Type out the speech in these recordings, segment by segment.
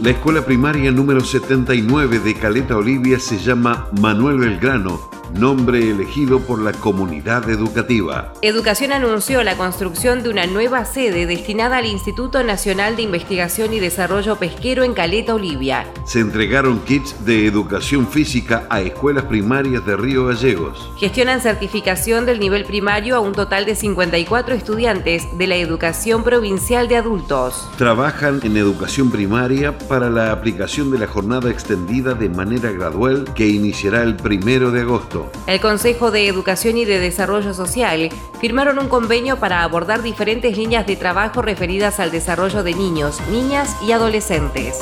La escuela primaria número 79 de Caleta Olivia se llama Manuel Belgrano nombre elegido por la comunidad educativa. Educación anunció la construcción de una nueva sede destinada al Instituto Nacional de Investigación y Desarrollo Pesquero en Caleta, Olivia. Se entregaron kits de educación física a escuelas primarias de Río Gallegos. Gestionan certificación del nivel primario a un total de 54 estudiantes de la educación provincial de adultos. Trabajan en educación primaria para la aplicación de la jornada extendida de manera gradual que iniciará el primero de agosto. El Consejo de Educación y de Desarrollo Social firmaron un convenio para abordar diferentes líneas de trabajo referidas al desarrollo de niños, niñas y adolescentes.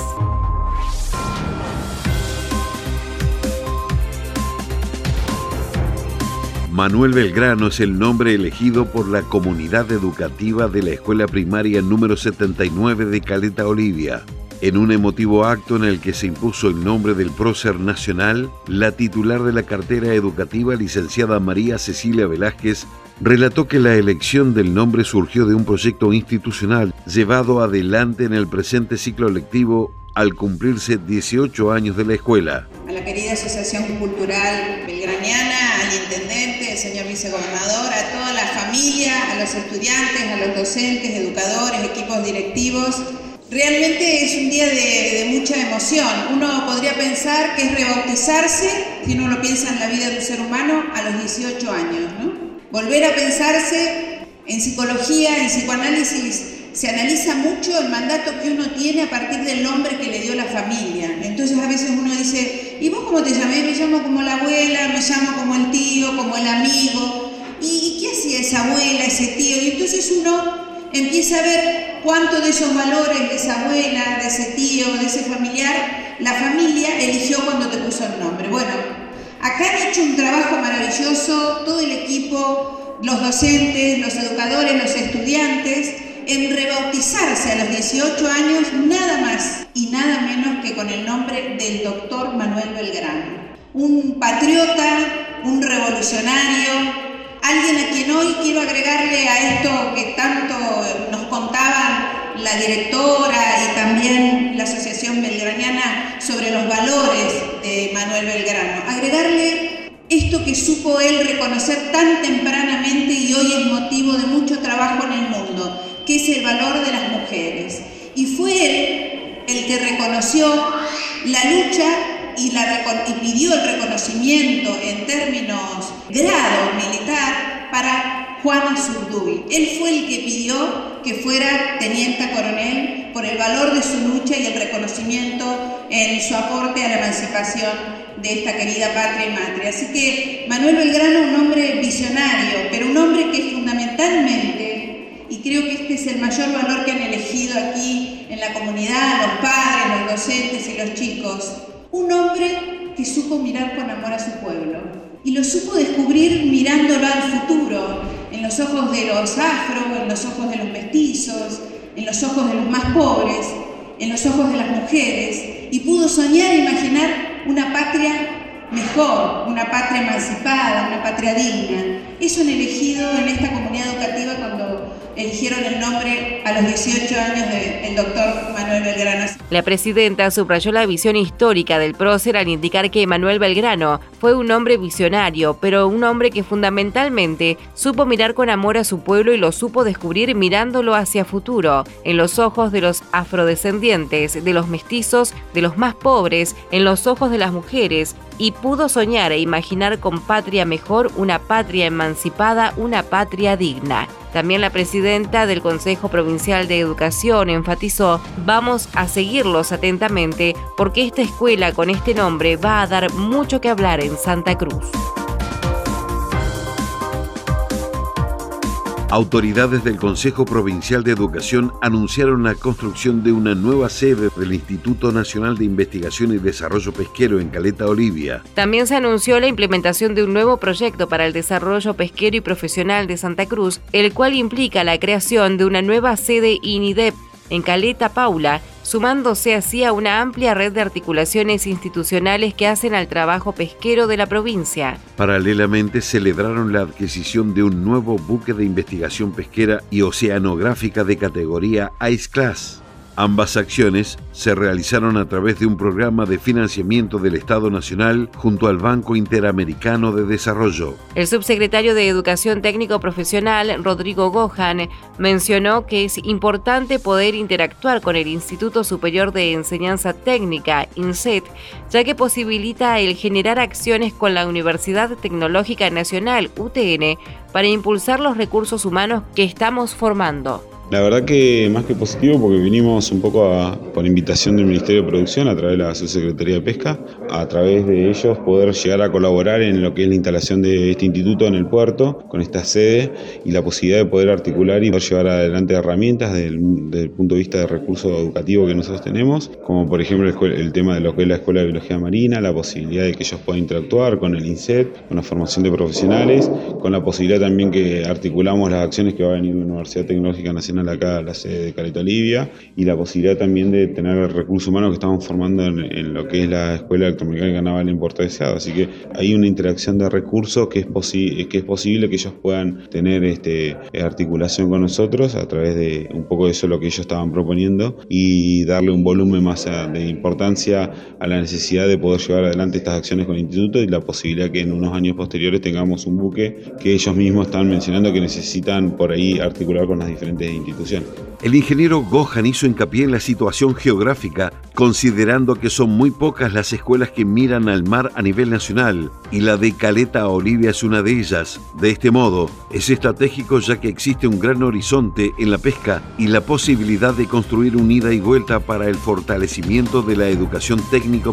Manuel Belgrano es el nombre elegido por la comunidad educativa de la escuela primaria número 79 de Caleta Olivia. En un emotivo acto en el que se impuso el nombre del prócer nacional, la titular de la cartera educativa, licenciada María Cecilia Velázquez, relató que la elección del nombre surgió de un proyecto institucional llevado adelante en el presente ciclo lectivo al cumplirse 18 años de la escuela. A la querida Asociación Cultural Belgraniana, al intendente, al señor vicegobernador, a toda la familia, a los estudiantes, a los docentes, educadores, equipos directivos, Realmente es un día de, mucha emoción. Uno podría pensar que es rebautizarse, si uno lo piensa en la vida de un ser humano, a los 18 años. ¿no? Volver a pensarse en psicología, en psicoanálisis, se analiza mucho el mandato que uno tiene a partir del nombre que le dio la familia. Entonces a veces uno dice, ¿y vos cómo te llamás? Me llamo como la abuela, me llamo como el tío, como el amigo. ¿Y, y qué hacía esa abuela, ese tío? Y entonces uno empieza a ver cuánto de esos valores de esa abuela, de ese tío, de ese familiar, la familia eligió cuando te puso el nombre. Bueno, acá han hecho un trabajo maravilloso, todo el equipo, los docentes, los educadores, los estudiantes, en rebautizarse a los 18 años nada más y nada menos que con el nombre del doctor Manuel Belgrano. Un patriota, un revolucionario, Alguien a quien hoy quiero agregarle a esto que tanto nos contaban la directora y también la Asociación Belgraniana sobre los valores de Manuel Belgrano. Agregarle esto que supo él reconocer tan tempranamente y hoy es motivo de mucho trabajo en el mundo, que es el valor de las mujeres. Y fue él el que reconoció la lucha y, pidió el reconocimiento en términos grado militar para Juan Zurduy. Él fue el que pidió que fuera teniente coronel por el valor de su lucha y el reconocimiento en su aporte a la emancipación de esta querida patria y madre. Así que Manuel Belgrano, un hombre visionario, pero un hombre que fundamentalmente, y creo que este es el mayor valor que han elegido aquí en la comunidad, los padres, los docentes y los chicos, un hombre que supo mirar con amor a su pueblo y lo supo descubrir mirándolo al futuro, en los ojos de los afro, en los ojos de los mestizos, en los ojos de los más pobres, en los ojos de las mujeres, y pudo soñar e imaginar una patria mejor, una patria emancipada, una patria digna. Eso han elegido en esta comunidad educativa cuando eligieron el nombre a los 18 años del doctor Manuel Belgrano. La presidenta subrayó la visión histórica del prócer al indicar que Manuel Belgrano fue un hombre visionario, pero un hombre que fundamentalmente supo mirar con amor a su pueblo y lo supo descubrir mirándolo hacia futuro, en los ojos de los afrodescendientes, de los mestizos, de los más pobres, en los ojos de las mujeres, y pudo soñar e imaginar con patria mejor una patria emancipada, una patria digna. También la presidenta del Consejo Provincial de Educación enfatizó, vamos a seguirlos atentamente porque esta escuela con este nombre va a dar mucho que hablar en Santa Cruz. Autoridades del Consejo Provincial de Educación anunciaron la construcción de una nueva sede del Instituto Nacional de Investigación y Desarrollo Pesquero en Caleta Olivia. También se anunció la implementación de un nuevo proyecto para el desarrollo pesquero y profesional de Santa Cruz, el cual implica la creación de una nueva sede INIDEP en Caleta Paula, sumándose así a una amplia red de articulaciones institucionales que hacen al trabajo pesquero de la provincia. Paralelamente celebraron la adquisición de un nuevo buque de investigación pesquera y oceanográfica de categoría Ice Class. Ambas acciones se realizaron a través de un programa de financiamiento del Estado Nacional junto al Banco Interamericano de Desarrollo. El subsecretario de Educación Técnico Profesional, Rodrigo Gohan, mencionó que es importante poder interactuar con el Instituto Superior de Enseñanza Técnica, INSET, ya que posibilita el generar acciones con la Universidad Tecnológica Nacional, UTN, para impulsar los recursos humanos que estamos formando. La verdad que más que positivo porque vinimos un poco por invitación del Ministerio de Producción a través de la Subsecretaría de Pesca, a través de ellos poder llegar a colaborar en lo que es la instalación de este instituto en el puerto, con esta sede y la posibilidad de poder articular y poder llevar adelante herramientas desde el, punto de vista de recurso educativo que nosotros tenemos, como por ejemplo el, tema de lo que es la Escuela de Biología Marina, la posibilidad de que ellos puedan interactuar con el INSET, con la formación de profesionales, con la posibilidad también que articulamos las acciones que va a venir la Universidad Tecnológica Nacional acá, la sede de Caleta Olivia, y la posibilidad también de tener el recurso humano que estamos formando en, lo que es la Escuela Electromecánica Naval en Puerto Deseado. Así que hay una interacción de recursos que es, que es posible que ellos puedan tener este, articulación con nosotros a través de un poco de eso lo que ellos estaban proponiendo y darle un volumen más de importancia a la necesidad de poder llevar adelante estas acciones con el instituto y la posibilidad que en unos años posteriores tengamos un buque que ellos mismos están mencionando que necesitan por ahí articular con las diferentes el ingeniero Gohan hizo hincapié en la situación geográfica, considerando que son muy pocas las escuelas que miran al mar a nivel nacional, y la de Caleta Olivia es una de ellas. De este modo, es estratégico ya que existe un gran horizonte en la pesca y la posibilidad de construir un ida y vuelta para el fortalecimiento de la educación técnico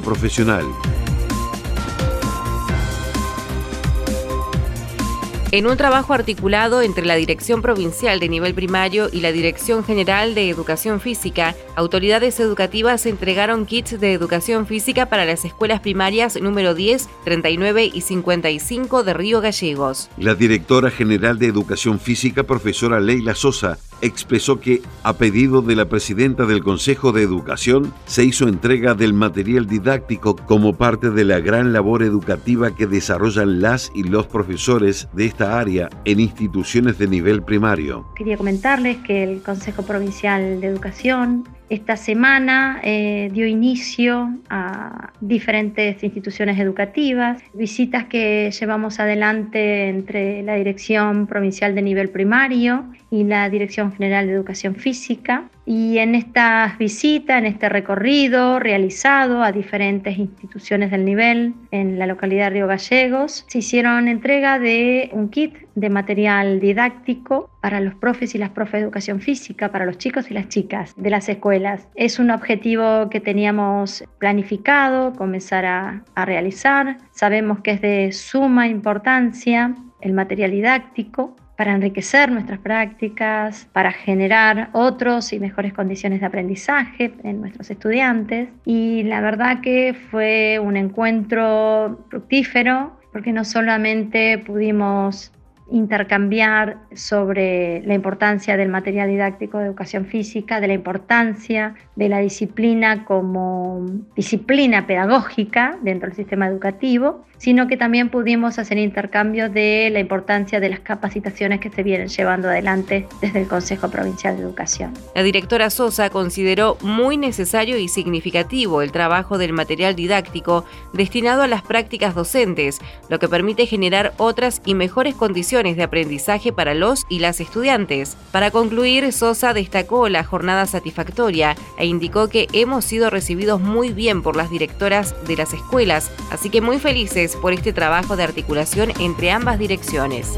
En un trabajo articulado entre la Dirección Provincial de Nivel Primario y la Dirección General de Educación Física, autoridades educativas entregaron kits de educación física para las escuelas primarias número 10, 39 y 55 de Río Gallegos. La directora general de Educación Física, profesora Leila Sosa, expresó que, a pedido de la presidenta del Consejo de Educación, se hizo entrega del material didáctico como parte de la gran labor educativa que desarrollan las y los profesores de esta área en instituciones de nivel primario. Quería comentarles que el Consejo Provincial de Educación esta semana eh, dio inicio a diferentes instituciones educativas, visitas que llevamos adelante entre la Dirección Provincial de Nivel Primario y la Dirección General de Educación Física. Y en estas visitas, en este recorrido realizado a diferentes instituciones del nivel en la localidad de Río Gallegos, se hicieron entrega de un kit de material didáctico para los profes y las profes de educación física, para los chicos y las chicas de las escuelas. Es un objetivo que teníamos planificado comenzar a, a realizar. Sabemos que es de suma importancia el material didáctico para enriquecer nuestras prácticas, para generar otros y mejores condiciones de aprendizaje en nuestros estudiantes. Y la verdad que fue un encuentro fructífero porque no solamente pudimos intercambiar sobre la importancia del material didáctico de educación física, de la importancia de la disciplina como disciplina pedagógica dentro del sistema educativo, sino que también pudimos hacer intercambio de la importancia de las capacitaciones que se vienen llevando adelante desde el Consejo Provincial de Educación. La directora Sosa consideró muy necesario y significativo el trabajo del material didáctico destinado a las prácticas docentes, lo que permite generar otras y mejores condiciones de aprendizaje para los y las estudiantes. Para concluir, Sosa destacó la jornada satisfactoria e indicó que hemos sido recibidos muy bien por las directoras de las escuelas, así que muy felices por este trabajo de articulación entre ambas direcciones.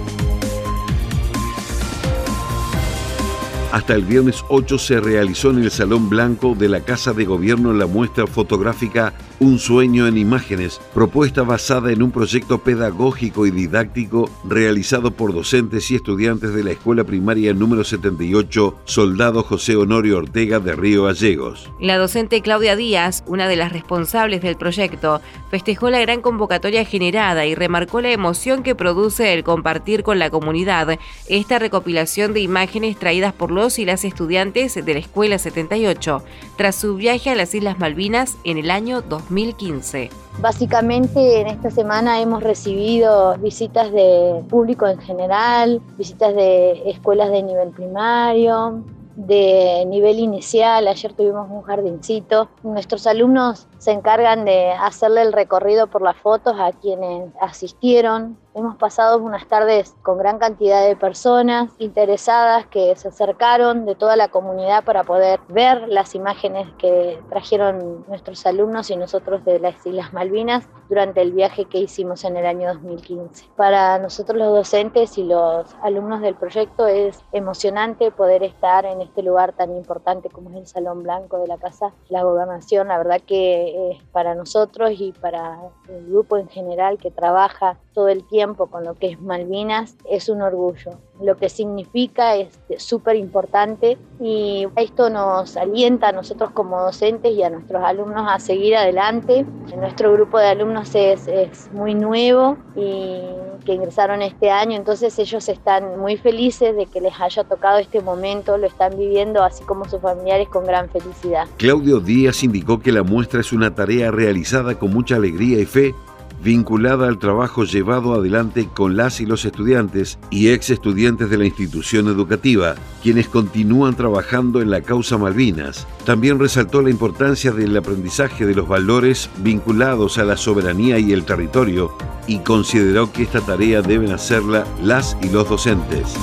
Hasta el viernes 8 se realizó en el Salón Blanco de la Casa de Gobierno la muestra fotográfica Un sueño en imágenes, propuesta basada en un proyecto pedagógico y didáctico realizado por docentes y estudiantes de la Escuela Primaria número 78 Soldado José Honorio Ortega de Río Gallegos. La docente Claudia Díaz, una de las responsables del proyecto, festejó la gran convocatoria generada y remarcó la emoción que produce el compartir con la comunidad esta recopilación de imágenes traídas por y las estudiantes de la Escuela 78 tras su viaje a las Islas Malvinas en el año 2015. Básicamente en esta semana hemos recibido visitas de público en general, visitas de escuelas de nivel primario, de nivel inicial. Ayer tuvimos un jardincito. Nuestros alumnos se encargan de hacerle el recorrido por las fotos a quienes asistieron. Hemos pasado unas tardes con gran cantidad de personas interesadas que se acercaron de toda la comunidad para poder ver las imágenes que trajeron nuestros alumnos y nosotros de las Islas Malvinas durante el viaje que hicimos en el año 2015. Para nosotros los docentes y los alumnos del proyecto es emocionante poder estar en este lugar tan importante como es el Salón Blanco de la Casa La Gobernación. La verdad que es para nosotros y para el grupo en general que trabaja todo el tiempo con lo que es Malvinas, es un orgullo. Lo que significa es súper importante y esto nos alienta a nosotros como docentes y a nuestros alumnos a seguir adelante. Nuestro grupo de alumnos es, es muy nuevo y que ingresaron este año, entonces ellos están muy felices de que les haya tocado este momento, lo están viviendo así como sus familiares con gran felicidad. Claudio Díaz indicó que la muestra es una tarea realizada con mucha alegría y fe vinculada al trabajo llevado adelante con las y los estudiantes y ex estudiantes de la institución educativa, quienes continúan trabajando en la causa Malvinas. También resaltó la importancia del aprendizaje de los valores vinculados a la soberanía y el territorio y consideró que esta tarea deben hacerla las y los docentes.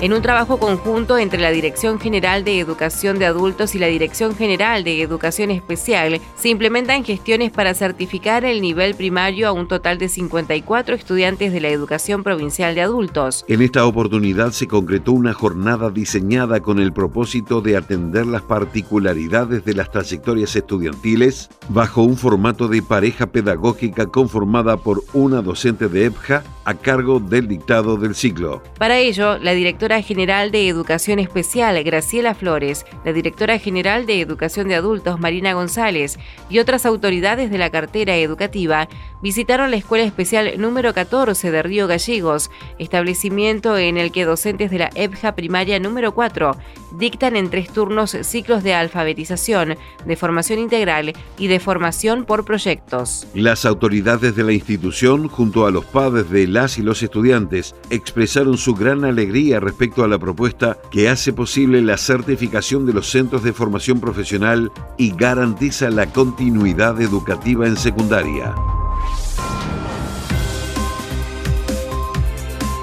En un trabajo conjunto entre la Dirección General de Educación de Adultos y la Dirección General de Educación Especial, se implementan gestiones para certificar el nivel primario a un total de 54 estudiantes de la Educación Provincial de Adultos. En esta oportunidad se concretó una jornada diseñada con el propósito de atender las particularidades de las trayectorias estudiantiles bajo un formato de pareja pedagógica conformada por una docente de EPJA a cargo del dictado del ciclo. Para ello, la directora general de Educación Especial, Graciela Flores, la directora general de Educación de Adultos, Marina González, y otras autoridades de la cartera educativa visitaron la Escuela Especial número 14 de Río Gallegos, establecimiento en el que docentes de la EPJA primaria número 4 dictan en tres turnos ciclos de alfabetización, de formación integral y de formación por proyectos. Las autoridades de la institución, junto a los padres de las y los estudiantes, expresaron su gran alegría respecto a la propuesta que hace posible la certificación de los centros de formación profesional y garantiza la continuidad educativa en secundaria.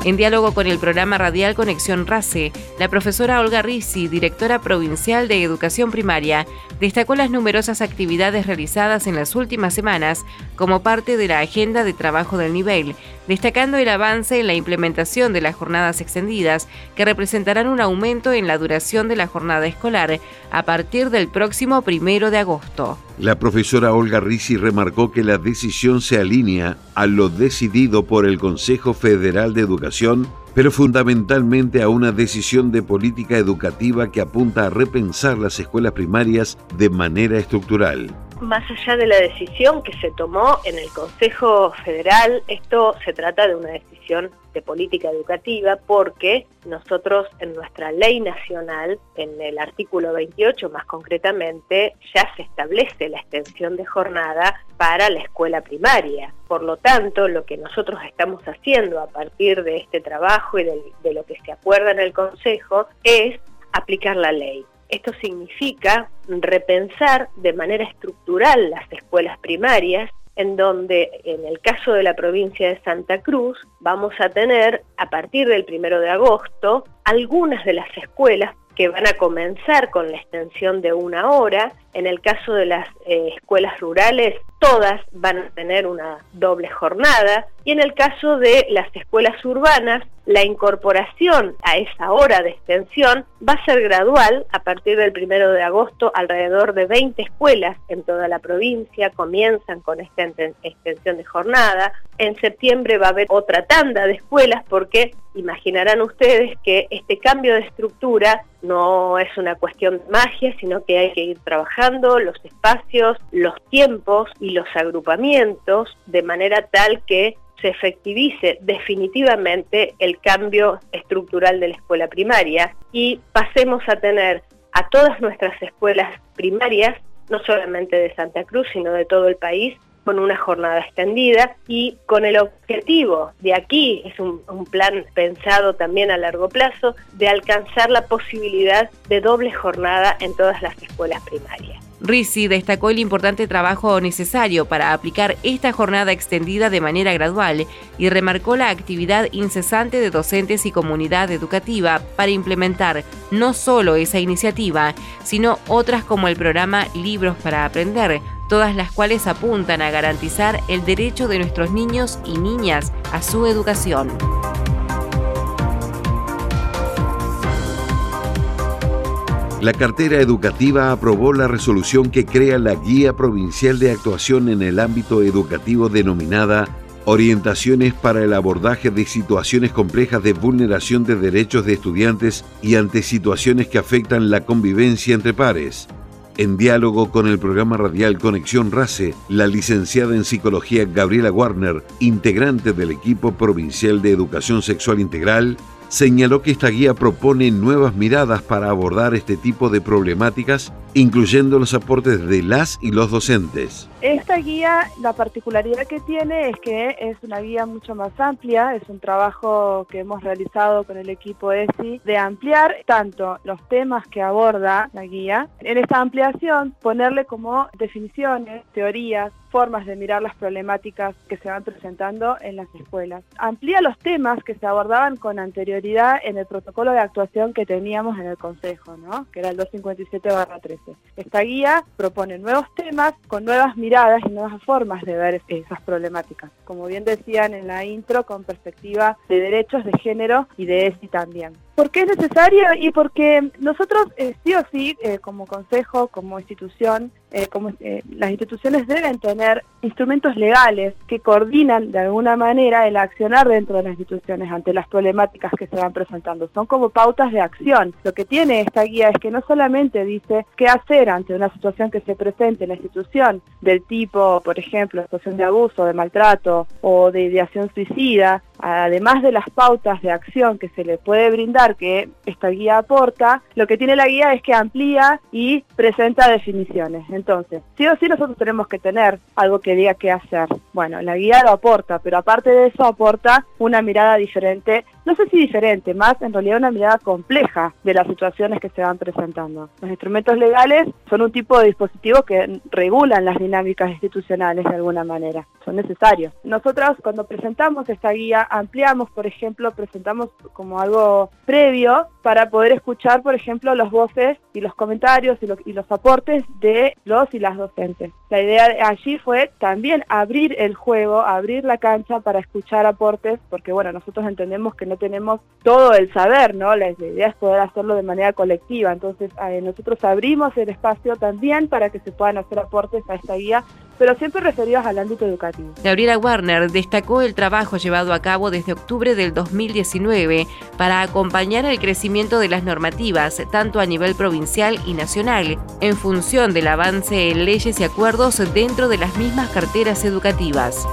En diálogo con el programa radial Conexión RACE, la profesora Olga Rizzi, directora provincial de Educación Primaria, destacó las numerosas actividades realizadas en las últimas semanas como parte de la agenda de trabajo del nivel, destacando el avance en la implementación de las jornadas extendidas, que representarán un aumento en la duración de la jornada escolar a partir del próximo primero de agosto. La profesora Olga Rizzi remarcó que la decisión se alinea a lo decidido por el Consejo Federal de Educación, pero fundamentalmente a una decisión de política educativa que apunta a repensar las escuelas primarias de manera estructural. Más allá de la decisión que se tomó en el Consejo Federal, esto se trata de una decisión de política educativa porque nosotros en nuestra ley nacional, en el artículo 28 más concretamente, ya se establece la extensión de jornada para la escuela primaria. Por lo tanto, lo que nosotros estamos haciendo a partir de este trabajo y de, de lo que se acuerda en el Consejo es aplicar la ley. Esto significa repensar de manera estructural las escuelas primarias, en donde en el caso de la provincia de Santa Cruz vamos a tener a partir del primero de agosto algunas de las escuelas que van a comenzar con la extensión de una hora. En el caso de las eh, escuelas rurales todas van a tener una doble jornada y en el caso de las escuelas urbanas, la incorporación a esa hora de extensión va a ser gradual. A partir del primero de agosto, alrededor de 20 escuelas en toda la provincia comienzan con esta extensión de jornada. En septiembre va a haber otra tanda de escuelas porque imaginarán ustedes que este cambio de estructura no es una cuestión de magia, sino que hay que ir trabajando los espacios, los tiempos y los agrupamientos de manera tal que se efectivice definitivamente el cambio estructural de la escuela primaria y pasemos a tener a todas nuestras escuelas primarias, no solamente de Santa Cruz, sino de todo el país, con una jornada extendida y con el objetivo de aquí, es un, plan pensado también a largo plazo, de alcanzar la posibilidad de doble jornada en todas las escuelas primarias. Rizzi destacó el importante trabajo necesario para aplicar esta jornada extendida de manera gradual y remarcó la actividad incesante de docentes y comunidad educativa para implementar no solo esa iniciativa, sino otras como el programa Libros para Aprender, todas las cuales apuntan a garantizar el derecho de nuestros niños y niñas a su educación. La cartera educativa aprobó la resolución que crea la Guía Provincial de Actuación en el ámbito educativo denominada Orientaciones para el abordaje de situaciones complejas de vulneración de derechos de estudiantes y ante situaciones que afectan la convivencia entre pares. En diálogo con el programa radial Conexión RACE, la licenciada en psicología Gabriela Warner, integrante del equipo provincial de educación sexual integral, señaló que esta guía propone nuevas miradas para abordar este tipo de problemáticas, incluyendo los aportes de las y los docentes. Esta guía, la particularidad que tiene es que es una guía mucho más amplia, es un trabajo que hemos realizado con el equipo ESI de ampliar tanto los temas que aborda la guía, en esta ampliación ponerle como definiciones, teorías, formas de mirar las problemáticas que se van presentando en las escuelas. Amplía los temas que se abordaban con anterioridad en el protocolo de actuación que teníamos en el Consejo, ¿no? que era el 257-13. Esta guía propone nuevos temas con nuevas miradas y nuevas formas de ver esas problemáticas. Como bien decían en la intro, con perspectiva de derechos de género y de ESI también. ¿Por qué es necesario? Y porque nosotros eh, sí o sí, eh, como consejo, como institución, eh, como, las instituciones deben tener instrumentos legales que coordinan de alguna manera el accionar dentro de las instituciones ante las problemáticas que se van presentando. Son como pautas de acción. Lo que tiene esta guía es que no solamente dice qué hacer ante una situación que se presente en la institución, del tipo, por ejemplo, situación de abuso, de maltrato o de ideación suicida, además de las pautas de acción que se le puede brindar que esta guía aporta, lo que tiene la guía es que amplía y presenta definiciones. Entonces, sí o sí nosotros tenemos que tener algo que diga qué hacer. Bueno, la guía lo aporta, pero aparte de eso aporta una mirada diferente, no sé si diferente, más en realidad una mirada compleja de las situaciones que se van presentando. Los instrumentos legales son un tipo de dispositivo que regulan las dinámicas institucionales de alguna manera, son necesarios. Nosotros cuando presentamos esta guía ampliamos, por ejemplo, presentamos como algo previo para poder escuchar, por ejemplo, los voces y los comentarios y, los aportes de los y las docentes. La idea de allí fue también abrir el juego, abrir la cancha para escuchar aportes, porque bueno, nosotros entendemos que no tenemos todo el saber, ¿no? La idea es poder hacerlo de manera colectiva, entonces nosotros abrimos el espacio también para que se puedan hacer aportes a esta guía pero siempre referidos al ámbito educativo. Gabriela Warner destacó el trabajo llevado a cabo desde octubre del 2019 para acompañar el crecimiento de las normativas, tanto a nivel provincial y nacional, en función del avance en leyes y acuerdos dentro de las mismas carteras educativas.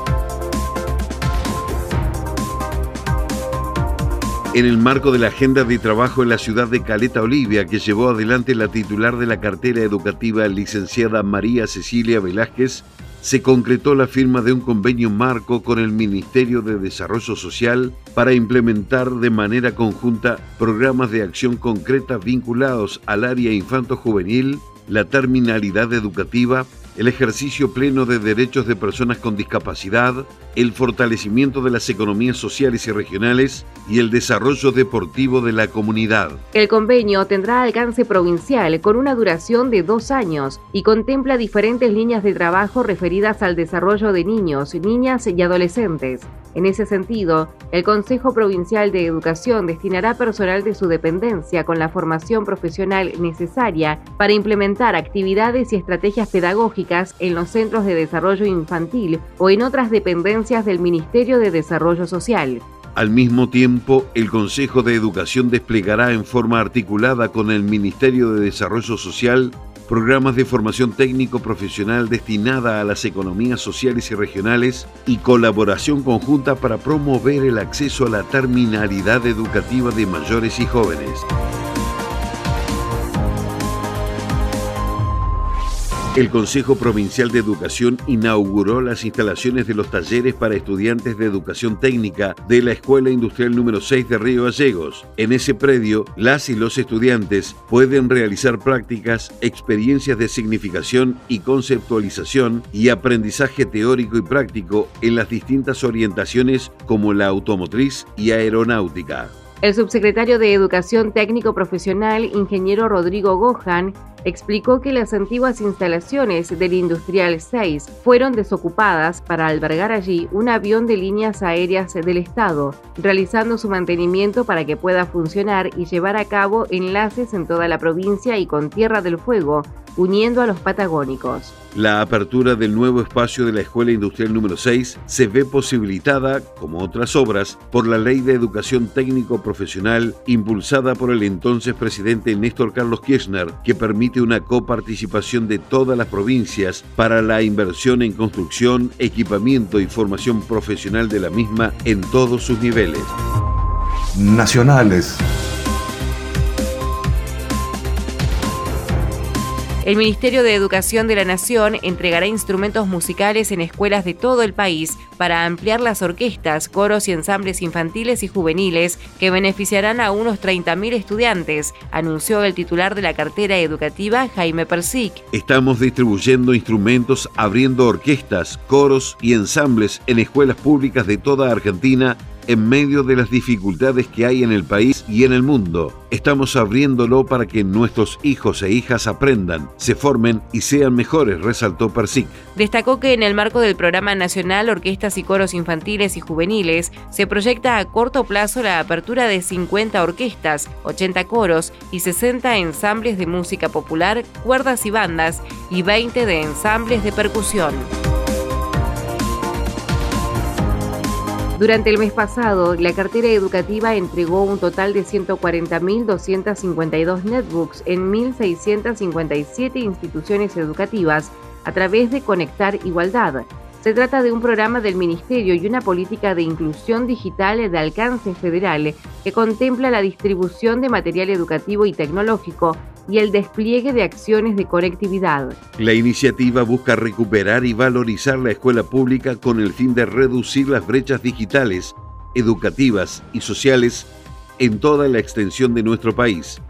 En el marco de la agenda de trabajo en la ciudad de Caleta Olivia, que llevó adelante la titular de la cartera educativa, licenciada María Cecilia Velázquez, se concretó la firma de un convenio marco con el Ministerio de Desarrollo Social para implementar de manera conjunta programas de acción concreta vinculados al área infanto-juvenil, la terminalidad educativa, el ejercicio pleno de derechos de personas con discapacidad, el fortalecimiento de las economías sociales y regionales y el desarrollo deportivo de la comunidad. El convenio tendrá alcance provincial con una duración de dos años y contempla diferentes líneas de trabajo referidas al desarrollo de niños, niñas y adolescentes. En ese sentido, el Consejo Provincial de Educación destinará personal de su dependencia con la formación profesional necesaria para implementar actividades y estrategias pedagógicas en los centros de desarrollo infantil o en otras dependencias del Ministerio de Desarrollo Social. Al mismo tiempo, el Consejo de Educación desplegará en forma articulada con el Ministerio de Desarrollo Social programas de formación técnico profesional destinada a las economías sociales y regionales y colaboración conjunta para promover el acceso a la terminalidad educativa de mayores y jóvenes. El Consejo Provincial de Educación inauguró las instalaciones de los talleres para estudiantes de educación técnica de la Escuela Industrial número 6 de Río Gallegos. En ese predio, las y los estudiantes pueden realizar prácticas, experiencias de significación y conceptualización y aprendizaje teórico y práctico en las distintas orientaciones como la automotriz y aeronáutica. El subsecretario de Educación Técnico Profesional, ingeniero Rodrigo Gohan, explicó que las antiguas instalaciones del Industrial 6 fueron desocupadas para albergar allí un avión de líneas aéreas del Estado, realizando su mantenimiento para que pueda funcionar y llevar a cabo enlaces en toda la provincia y con Tierra del Fuego, uniendo a los patagónicos. La apertura del nuevo espacio de la Escuela Industrial número 6 se ve posibilitada, como otras obras, por la Ley de Educación Técnico Profesional impulsada por el entonces presidente Néstor Carlos Kirchner, que permite una coparticipación de todas las provincias para la inversión en construcción, equipamiento y formación profesional de la misma en todos sus niveles. Nacionales. El Ministerio de Educación de la Nación entregará instrumentos musicales en escuelas de todo el país para ampliar las orquestas, coros y ensambles infantiles y juveniles que beneficiarán a unos 30.000 estudiantes, anunció el titular de la cartera educativa Jaime Persic. Estamos distribuyendo instrumentos, abriendo orquestas, coros y ensambles en escuelas públicas de toda Argentina en medio de las dificultades que hay en el país y en el mundo. Estamos abriéndolo para que nuestros hijos e hijas aprendan, se formen y sean mejores, resaltó Persic. Destacó que en el marco del Programa Nacional Orquestas y Coros Infantiles y Juveniles se proyecta a corto plazo la apertura de 50 orquestas, 80 coros y 60 ensambles de música popular, cuerdas y bandas y 20 de ensambles de percusión. Durante el mes pasado, la cartera educativa entregó un total de 140.252 netbooks en 1.657 instituciones educativas a través de Conectar Igualdad. Se trata de un programa del Ministerio y una política de inclusión digital de alcance federal que contempla la distribución de material educativo y tecnológico y el despliegue de acciones de conectividad. La iniciativa busca recuperar y valorizar la escuela pública con el fin de reducir las brechas digitales, educativas y sociales en toda la extensión de nuestro país.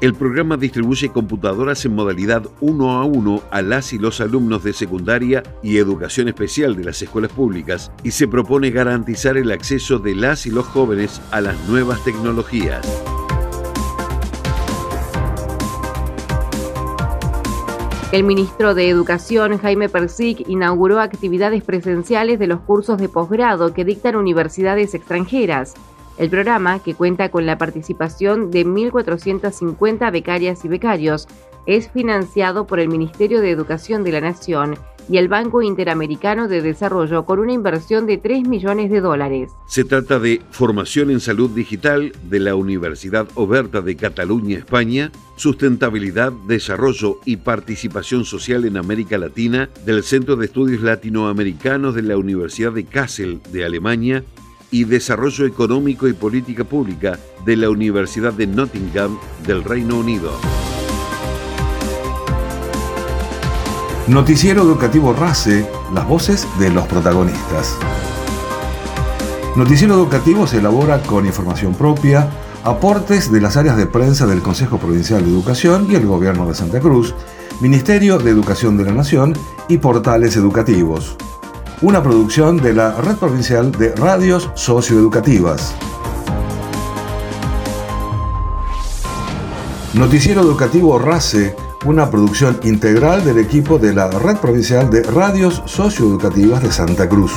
El programa distribuye computadoras en modalidad uno a uno a las y los alumnos de secundaria y educación especial de las escuelas públicas y se propone garantizar el acceso de las y los jóvenes a las nuevas tecnologías. El ministro de Educación, Jaime Persic, inauguró actividades presenciales de los cursos de posgrado que dictan universidades extranjeras. El programa, que cuenta con la participación de 1.450 becarias y becarios, es financiado por el Ministerio de Educación de la Nación y el Banco Interamericano de Desarrollo con una inversión de 3 millones de dólares. Se trata de Formación en Salud Digital de la Universidad Oberta de Cataluña, España, Sustentabilidad, Desarrollo y Participación Social en América Latina del Centro de Estudios Latinoamericanos de la Universidad de Kassel de Alemania y Desarrollo Económico y Política Pública de la Universidad de Nottingham del Reino Unido. Noticiero Educativo RACE, las voces de los protagonistas. Noticiero Educativo se elabora con información propia, aportes de las áreas de prensa del Consejo Provincial de Educación y el Gobierno de Santa Cruz, Ministerio de Educación de la Nación y Portales Educativos. Una producción de la Red Provincial de Radios Socioeducativas. Noticiero Educativo RACE, una producción integral del equipo de la Red Provincial de Radios Socioeducativas de Santa Cruz.